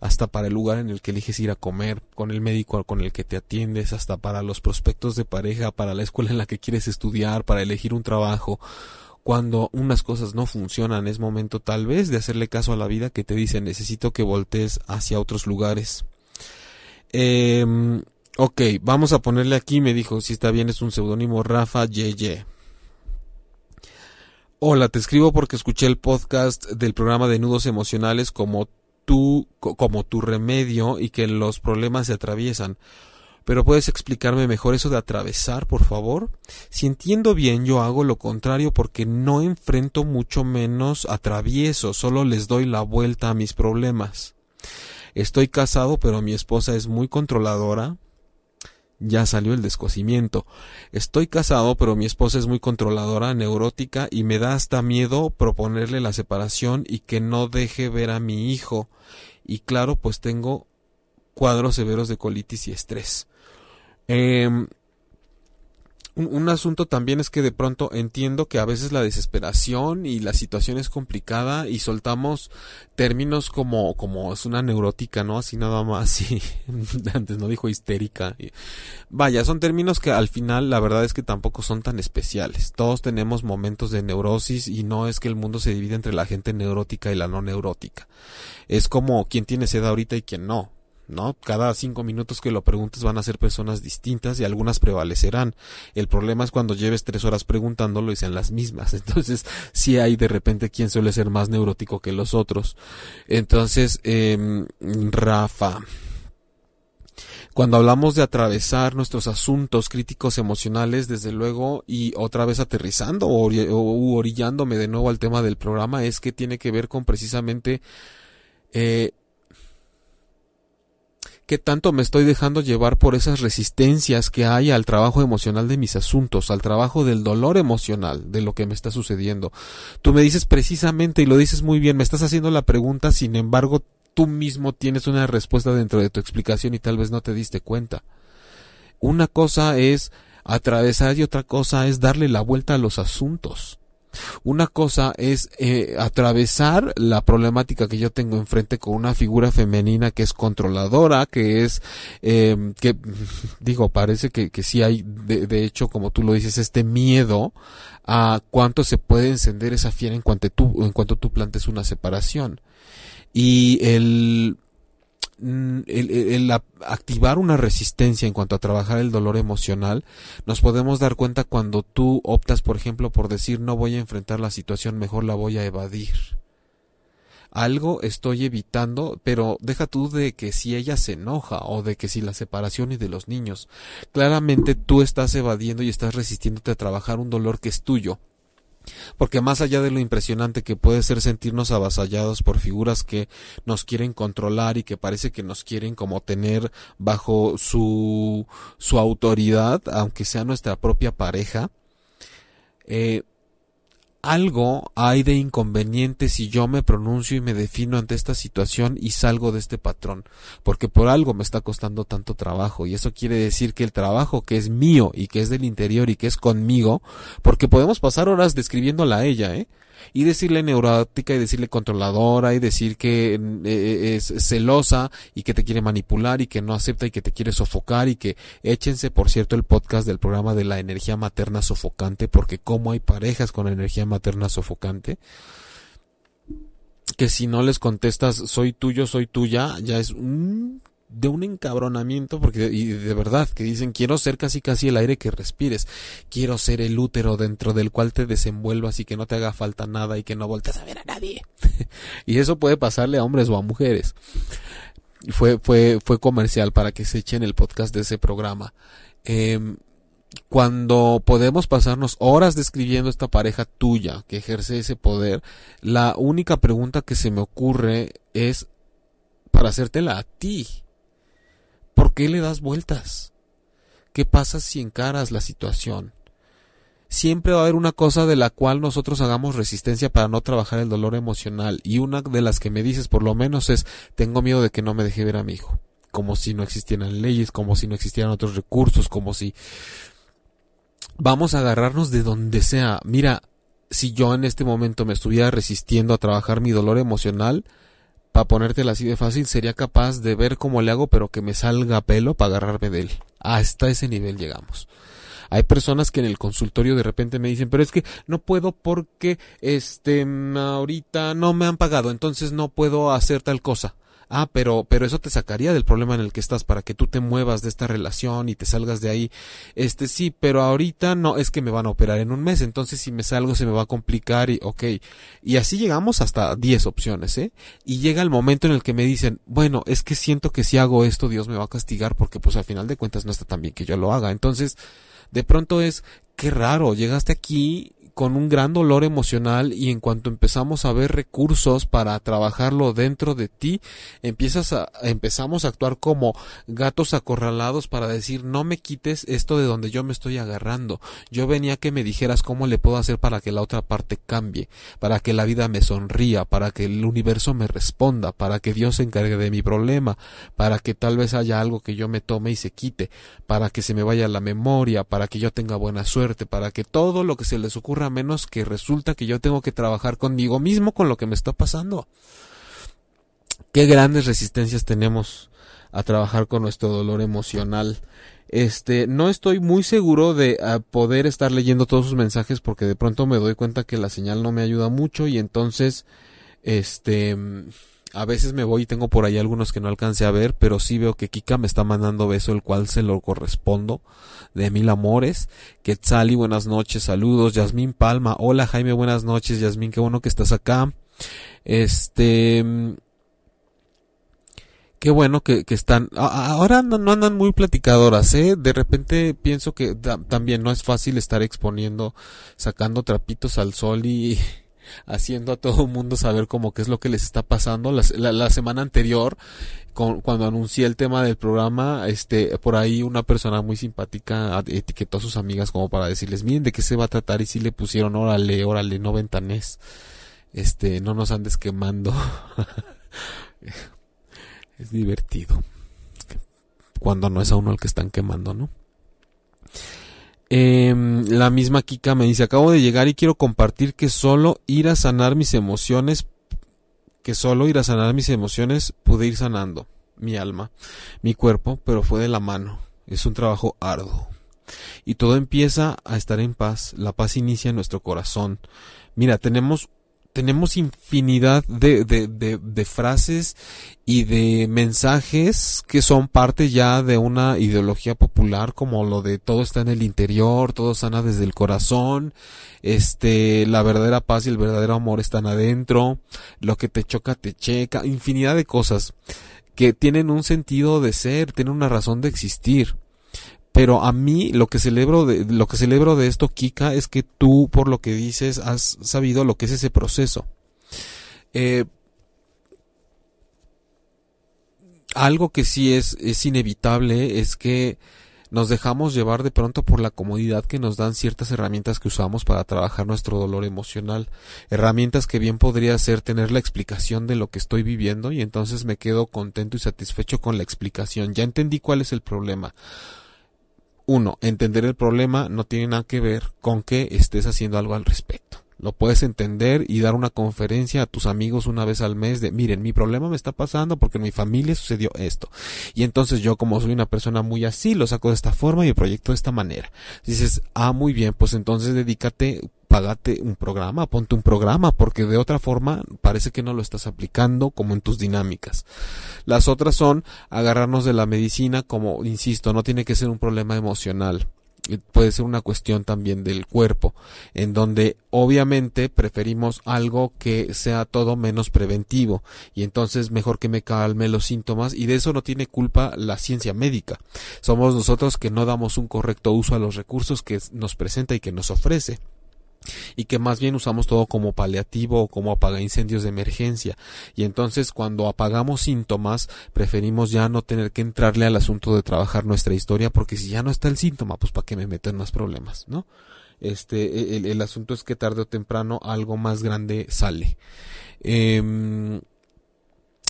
Hasta para el lugar en el que eliges ir a comer, con el médico con el que te atiendes, hasta para los prospectos de pareja, para la escuela en la que quieres estudiar, para elegir un trabajo. Cuando unas cosas no funcionan, es momento tal vez de hacerle caso a la vida que te dice necesito que voltees hacia otros lugares. Eh, Ok, vamos a ponerle aquí, me dijo, si está bien, es un seudónimo Rafa Yeye. Hola, te escribo porque escuché el podcast del programa de nudos emocionales como tu, como tu remedio y que los problemas se atraviesan. Pero puedes explicarme mejor eso de atravesar, por favor. Si entiendo bien, yo hago lo contrario porque no enfrento mucho menos atravieso, solo les doy la vuelta a mis problemas. Estoy casado, pero mi esposa es muy controladora, ya salió el descosimiento. Estoy casado, pero mi esposa es muy controladora, neurótica y me da hasta miedo proponerle la separación y que no deje ver a mi hijo. Y claro, pues tengo cuadros severos de colitis y estrés. Eh, un, asunto también es que de pronto entiendo que a veces la desesperación y la situación es complicada y soltamos términos como, como es una neurótica, ¿no? Así nada más, y antes no dijo histérica. Vaya, son términos que al final la verdad es que tampoco son tan especiales. Todos tenemos momentos de neurosis y no es que el mundo se divide entre la gente neurótica y la no neurótica. Es como quien tiene sed ahorita y quien no ¿no? Cada cinco minutos que lo preguntes van a ser personas distintas y algunas prevalecerán. El problema es cuando lleves tres horas preguntándolo y sean las mismas. Entonces, si hay de repente quien suele ser más neurótico que los otros. Entonces, eh, Rafa. Cuando hablamos de atravesar nuestros asuntos críticos emocionales, desde luego, y otra vez aterrizando o, o orillándome de nuevo al tema del programa, es que tiene que ver con precisamente eh, qué tanto me estoy dejando llevar por esas resistencias que hay al trabajo emocional de mis asuntos, al trabajo del dolor emocional de lo que me está sucediendo. Tú me dices precisamente, y lo dices muy bien, me estás haciendo la pregunta, sin embargo, tú mismo tienes una respuesta dentro de tu explicación y tal vez no te diste cuenta. Una cosa es atravesar y otra cosa es darle la vuelta a los asuntos. Una cosa es eh, atravesar la problemática que yo tengo enfrente con una figura femenina que es controladora, que es, eh, que digo, parece que, que sí hay, de, de, hecho, como tú lo dices, este miedo a cuánto se puede encender esa fiera en cuanto tú, en cuanto tú plantes una separación. Y el Mm, el, activar una resistencia en cuanto a trabajar el dolor emocional, nos podemos dar cuenta cuando tú optas, por ejemplo, por decir no voy a enfrentar la situación, mejor la voy a evadir. algo estoy evitando, pero deja tú de que si ella se enoja o de que si la separación y de los niños. Claramente tú estás evadiendo y estás resistiéndote a trabajar un dolor que es tuyo. Porque más allá de lo impresionante que puede ser sentirnos avasallados por figuras que nos quieren controlar y que parece que nos quieren como tener bajo su, su autoridad, aunque sea nuestra propia pareja, eh, algo hay de inconveniente si yo me pronuncio y me defino ante esta situación y salgo de este patrón, porque por algo me está costando tanto trabajo y eso quiere decir que el trabajo que es mío y que es del interior y que es conmigo, porque podemos pasar horas describiéndola a ella, ¿eh? Y decirle neurótica y decirle controladora y decir que eh, eh, es celosa y que te quiere manipular y que no acepta y que te quiere sofocar y que échense por cierto el podcast del programa de la energía materna sofocante porque como hay parejas con energía materna sofocante que si no les contestas soy tuyo, soy tuya, ya es un de un encabronamiento porque y de verdad que dicen quiero ser casi casi el aire que respires. Quiero ser el útero dentro del cual te desenvuelvas y que no te haga falta nada y que no voltees a ver a nadie y eso puede pasarle a hombres o a mujeres. Y fue fue fue comercial para que se echen el podcast de ese programa. Em, cuando podemos pasarnos horas describiendo esta pareja tuya que ejerce ese poder, la única pregunta que se me ocurre es para hacértela a ti. ¿Por qué le das vueltas? ¿Qué pasa si encaras la situación? Siempre va a haber una cosa de la cual nosotros hagamos resistencia para no trabajar el dolor emocional y una de las que me dices por lo menos es tengo miedo de que no me deje ver a mi hijo, como si no existieran leyes, como si no existieran otros recursos, como si vamos a agarrarnos de donde sea. Mira, si yo en este momento me estuviera resistiendo a trabajar mi dolor emocional, para ponértela así de fácil, sería capaz de ver cómo le hago, pero que me salga pelo para agarrarme de él. Hasta ese nivel llegamos. Hay personas que en el consultorio de repente me dicen, pero es que no puedo porque este ahorita no me han pagado, entonces no puedo hacer tal cosa ah, pero, pero eso te sacaría del problema en el que estás para que tú te muevas de esta relación y te salgas de ahí. Este sí, pero ahorita no, es que me van a operar en un mes, entonces si me salgo se me va a complicar y ok. Y así llegamos hasta 10 opciones, ¿eh? Y llega el momento en el que me dicen, bueno, es que siento que si hago esto Dios me va a castigar porque pues al final de cuentas no está tan bien que yo lo haga. Entonces, de pronto es, qué raro, llegaste aquí con un gran dolor emocional y en cuanto empezamos a ver recursos para trabajarlo dentro de ti, empiezas a, empezamos a actuar como gatos acorralados para decir no me quites esto de donde yo me estoy agarrando. Yo venía que me dijeras cómo le puedo hacer para que la otra parte cambie, para que la vida me sonría, para que el universo me responda, para que Dios se encargue de mi problema, para que tal vez haya algo que yo me tome y se quite, para que se me vaya la memoria, para que yo tenga buena suerte, para que todo lo que se les ocurra menos que resulta que yo tengo que trabajar conmigo mismo con lo que me está pasando. Qué grandes resistencias tenemos a trabajar con nuestro dolor emocional. Este, no estoy muy seguro de ah, poder estar leyendo todos sus mensajes porque de pronto me doy cuenta que la señal no me ayuda mucho y entonces, este, a veces me voy y tengo por ahí algunos que no alcance a ver, pero sí veo que Kika me está mandando beso, el cual se lo correspondo, de mil amores. Quetzali, buenas noches, saludos. Yasmín Palma, hola Jaime, buenas noches. Yasmín, qué bueno que estás acá. Este... Qué bueno que, que están. Ahora no, no, andan muy platicadoras, ¿eh? De repente pienso que también no es fácil estar exponiendo, sacando trapitos al sol y, haciendo a todo el mundo saber como qué es lo que les está pasando. La, la, semana anterior, cuando anuncié el tema del programa, este, por ahí una persona muy simpática etiquetó a sus amigas como para decirles, miren de qué se va a tratar y si le pusieron, órale, órale, no ventanés. Este, no nos andes quemando. es divertido. Cuando no es a uno el que están quemando, ¿no? Eh, la misma Kika me dice, acabo de llegar y quiero compartir que solo ir a sanar mis emociones, que solo ir a sanar mis emociones pude ir sanando mi alma, mi cuerpo, pero fue de la mano. Es un trabajo arduo. Y todo empieza a estar en paz. La paz inicia en nuestro corazón. Mira, tenemos tenemos infinidad de, de, de, frases y de mensajes que son parte ya de una ideología popular como lo de todo está en el interior, todo sana desde el corazón, este, la verdadera paz y el verdadero amor están adentro, lo que te choca te checa, infinidad de cosas que tienen un sentido de ser, tienen una razón de existir. Pero a mí lo que celebro de, lo que celebro de esto, Kika, es que tú, por lo que dices, has sabido lo que es ese proceso. Eh, algo que sí es, es inevitable es que nos dejamos llevar de pronto por la comodidad que nos dan ciertas herramientas que usamos para trabajar nuestro dolor emocional. Herramientas que bien podría ser tener la explicación de lo que estoy viviendo y entonces me quedo contento y satisfecho con la explicación. Ya entendí cuál es el problema uno, entender el problema no tiene nada que ver con que estés haciendo algo al respecto. Lo puedes entender y dar una conferencia a tus amigos una vez al mes de, miren, mi problema me está pasando porque en mi familia sucedió esto. Y entonces yo como soy una persona muy así, lo saco de esta forma y proyecto de esta manera. Dices, ah, muy bien, pues entonces dedícate, pagate un programa, ponte un programa, porque de otra forma parece que no lo estás aplicando como en tus dinámicas. Las otras son agarrarnos de la medicina como, insisto, no tiene que ser un problema emocional puede ser una cuestión también del cuerpo, en donde obviamente preferimos algo que sea todo menos preventivo y entonces mejor que me calme los síntomas y de eso no tiene culpa la ciencia médica. Somos nosotros que no damos un correcto uso a los recursos que nos presenta y que nos ofrece y que más bien usamos todo como paliativo o como apaga incendios de emergencia. Y entonces cuando apagamos síntomas preferimos ya no tener que entrarle al asunto de trabajar nuestra historia porque si ya no está el síntoma pues para qué me meto en más problemas no este el, el, asunto es que tarde o temprano algo más grande sale. Eh,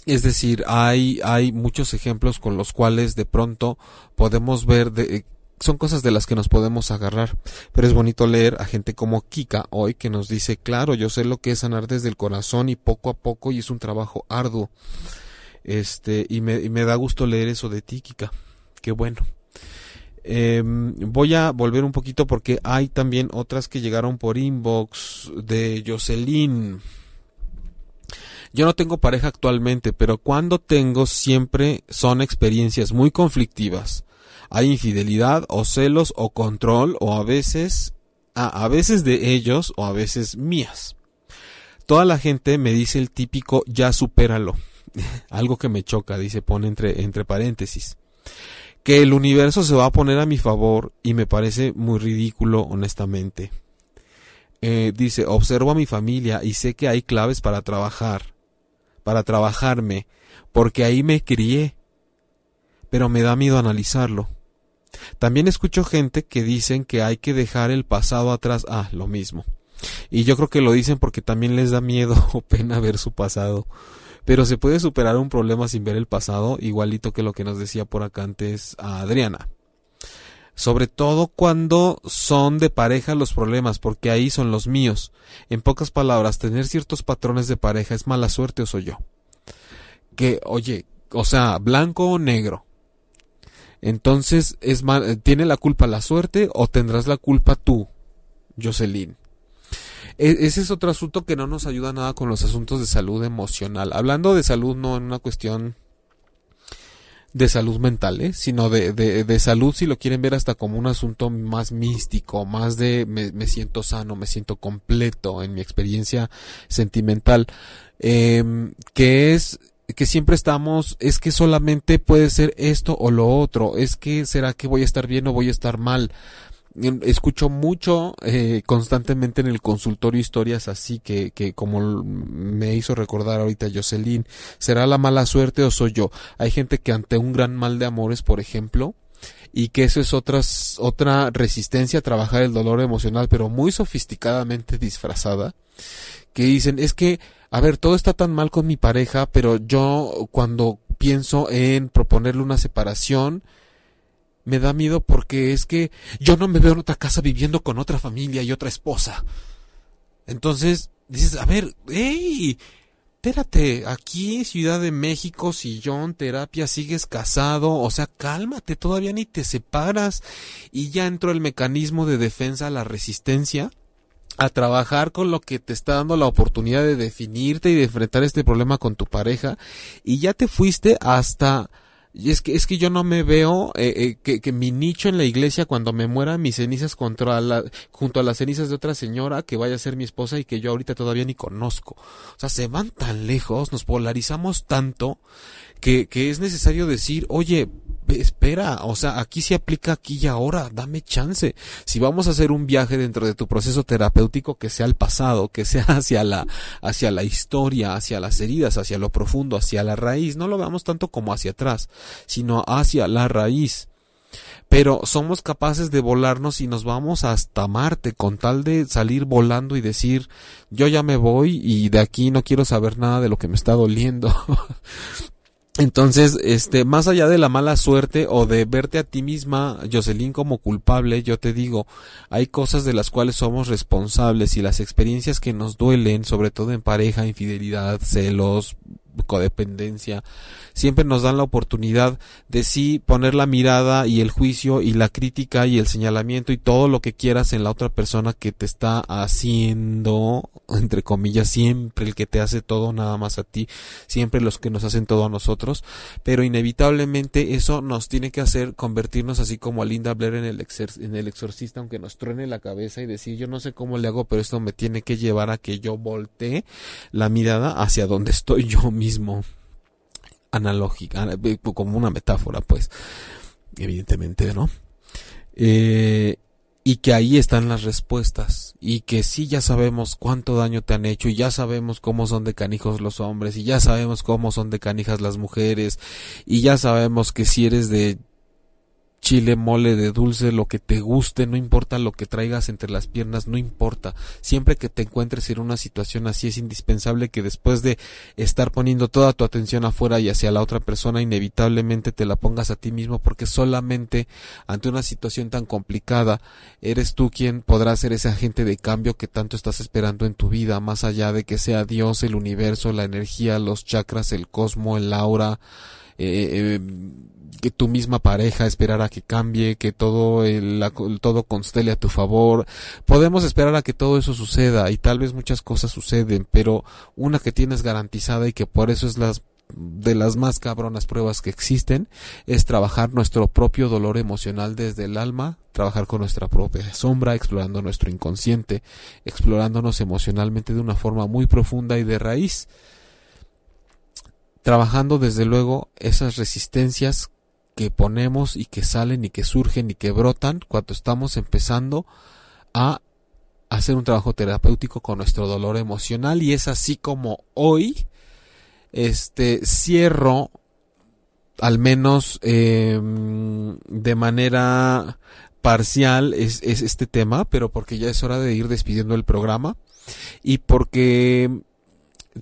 es decir, hay, hay muchos ejemplos con los cuales de pronto podemos ver de, son cosas de las que nos podemos agarrar, pero es bonito leer a gente como Kika hoy que nos dice, claro, yo sé lo que es sanar desde el corazón y poco a poco y es un trabajo arduo. Este, y me, y me da gusto leer eso de ti, Kika. Qué bueno. Eh, voy a volver un poquito porque hay también otras que llegaron por inbox de Jocelyn. Yo no tengo pareja actualmente, pero cuando tengo siempre son experiencias muy conflictivas hay infidelidad o celos o control o a veces, a, a veces de ellos o a veces mías. Toda la gente me dice el típico ya supéralo. Algo que me choca, dice, pone entre, entre paréntesis. Que el universo se va a poner a mi favor y me parece muy ridículo, honestamente. Eh, dice, observo a mi familia y sé que hay claves para trabajar, para trabajarme, porque ahí me crié, pero me da miedo analizarlo. También escucho gente que dicen que hay que dejar el pasado atrás. Ah, lo mismo. Y yo creo que lo dicen porque también les da miedo o pena ver su pasado. Pero se puede superar un problema sin ver el pasado, igualito que lo que nos decía por acá antes a Adriana. Sobre todo cuando son de pareja los problemas, porque ahí son los míos. En pocas palabras, tener ciertos patrones de pareja es mala suerte o soy yo. Que, oye, o sea, blanco o negro. Entonces, es ¿tiene la culpa la suerte o tendrás la culpa tú, Jocelyn? E, ese es otro asunto que no nos ayuda nada con los asuntos de salud emocional. Hablando de salud no en una cuestión de salud mental, ¿eh? sino de, de, salud si lo quieren ver hasta como un asunto más místico, más de me, me siento sano, me siento completo en mi experiencia sentimental, eh, que es que siempre estamos, es que solamente puede ser esto o lo otro, es que será que voy a estar bien o voy a estar mal. Escucho mucho eh, constantemente en el consultorio historias así que, que como me hizo recordar ahorita Jocelyn, ¿será la mala suerte o soy yo? Hay gente que ante un gran mal de amores, por ejemplo, y que eso es otras, otra resistencia a trabajar el dolor emocional, pero muy sofisticadamente disfrazada, que dicen es que a ver, todo está tan mal con mi pareja, pero yo cuando pienso en proponerle una separación, me da miedo porque es que yo no me veo en otra casa viviendo con otra familia y otra esposa. Entonces, dices, a ver, hey, espérate, aquí Ciudad de México, sillón, terapia, sigues casado, o sea, cálmate, todavía ni te separas y ya entró el mecanismo de defensa, la resistencia a trabajar con lo que te está dando la oportunidad de definirte y de enfrentar este problema con tu pareja y ya te fuiste hasta y es que es que yo no me veo eh, eh, que, que, mi nicho en la iglesia cuando me muera mis cenizas contra la, junto a las cenizas de otra señora que vaya a ser mi esposa y que yo ahorita todavía ni conozco. O sea, se van tan lejos, nos polarizamos tanto que, que es necesario decir, oye, espera, o sea, aquí se aplica aquí y ahora, dame chance. Si vamos a hacer un viaje dentro de tu proceso terapéutico que sea al pasado, que sea hacia la, hacia la historia, hacia las heridas, hacia lo profundo, hacia la raíz, no lo veamos tanto como hacia atrás, sino hacia la raíz. Pero somos capaces de volarnos y nos vamos hasta Marte con tal de salir volando y decir yo ya me voy y de aquí no quiero saber nada de lo que me está doliendo. Entonces, este, más allá de la mala suerte o de verte a ti misma, Jocelyn, como culpable, yo te digo, hay cosas de las cuales somos responsables y las experiencias que nos duelen, sobre todo en pareja, infidelidad, celos, codependencia, siempre nos dan la oportunidad de sí poner la mirada y el juicio y la crítica y el señalamiento y todo lo que quieras en la otra persona que te está haciendo, entre comillas, siempre el que te hace todo nada más a ti, siempre los que nos hacen todo a nosotros, pero inevitablemente eso nos tiene que hacer convertirnos así como a Linda Blair en el, en el exorcista, aunque nos truene la cabeza y decir yo no sé cómo le hago, pero esto me tiene que llevar a que yo voltee la mirada hacia donde estoy yo mismo analógica, eh, como una metáfora, pues, evidentemente, ¿no? Eh, y que ahí están las respuestas y que sí ya sabemos cuánto daño te han hecho y ya sabemos cómo son de canijos los hombres y ya sabemos cómo son de canijas las mujeres y ya sabemos que si eres de chile, mole, de dulce, lo que te guste, no importa lo que traigas entre las piernas, no importa. Siempre que te encuentres en una situación así es indispensable que después de estar poniendo toda tu atención afuera y hacia la otra persona, inevitablemente te la pongas a ti mismo porque solamente ante una situación tan complicada eres tú quien podrá ser ese agente de cambio que tanto estás esperando en tu vida, más allá de que sea Dios, el universo, la energía, los chakras, el cosmo, el aura, eh, eh que tu misma pareja esperar a que cambie, que todo el, todo constele a tu favor. Podemos esperar a que todo eso suceda y tal vez muchas cosas suceden, pero una que tienes garantizada y que por eso es las de las más cabronas pruebas que existen es trabajar nuestro propio dolor emocional desde el alma, trabajar con nuestra propia sombra, explorando nuestro inconsciente, explorándonos emocionalmente de una forma muy profunda y de raíz trabajando desde luego esas resistencias que ponemos y que salen y que surgen y que brotan cuando estamos empezando a hacer un trabajo terapéutico con nuestro dolor emocional. Y es así como hoy este cierro al menos em, de manera parcial es, es este tema pero porque ya es hora de ir despidiendo el programa. Y porque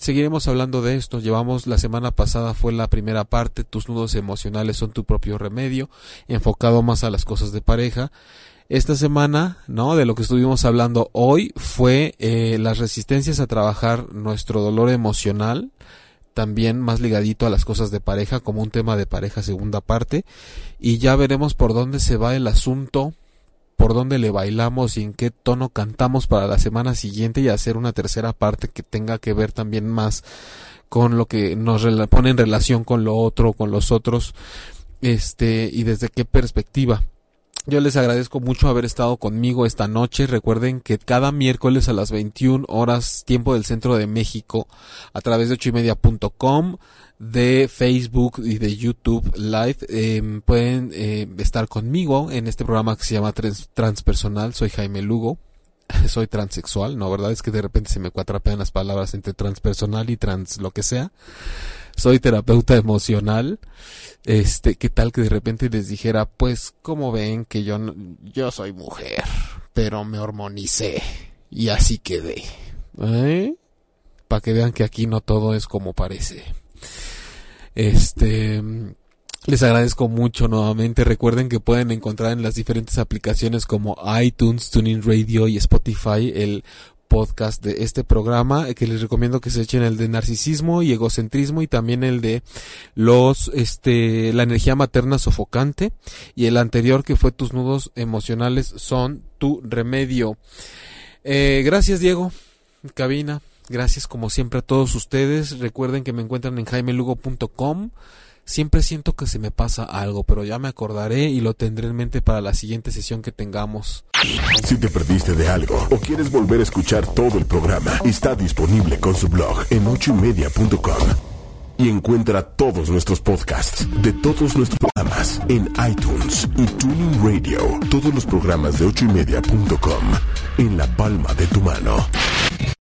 seguiremos hablando de esto. Llevamos la semana pasada fue la primera parte, tus nudos emocionales son tu propio remedio, enfocado más a las cosas de pareja. Esta semana, ¿no? De lo que estuvimos hablando hoy fue eh, las resistencias a trabajar nuestro dolor emocional, también más ligadito a las cosas de pareja, como un tema de pareja segunda parte, y ya veremos por dónde se va el asunto por dónde le bailamos y en qué tono cantamos para la semana siguiente y hacer una tercera parte que tenga que ver también más con lo que nos pone en relación con lo otro, con los otros, este, y desde qué perspectiva. Yo les agradezco mucho haber estado conmigo esta noche. Recuerden que cada miércoles a las 21 horas tiempo del centro de México a través de ochoymedia.com de Facebook y de YouTube Live em, pueden eh, estar conmigo en este programa que se llama Transpersonal. Soy Jaime Lugo. Soy transexual, ¿no? ¿Verdad? Es que de repente se me cuatrapean las palabras entre transpersonal y trans lo que sea. Soy terapeuta emocional. Este, ¿qué tal que de repente les dijera, pues, como ven que yo, yo soy mujer, pero me hormonicé y así quedé? ¿Eh? Para que vean que aquí no todo es como parece. Este, les agradezco mucho nuevamente. Recuerden que pueden encontrar en las diferentes aplicaciones como iTunes, Tuning Radio y Spotify el podcast de este programa que les recomiendo que se echen el de narcisismo y egocentrismo y también el de los este la energía materna sofocante y el anterior que fue tus nudos emocionales son tu remedio Eh, gracias, Diego. Cabina. Gracias como siempre a todos ustedes. Recuerden que me encuentran en jaimelugo.com. Siempre siento que se me pasa algo, pero ya me acordaré y lo tendré en mente para la siguiente sesión que tengamos. Si te perdiste de algo o quieres volver a escuchar todo el programa, está disponible con su blog en ochoymedia.com. Y encuentra todos nuestros podcasts de todos nuestros programas en iTunes y Tuning Radio. Todos los programas de ochoymedia.com en la palma de tu mano.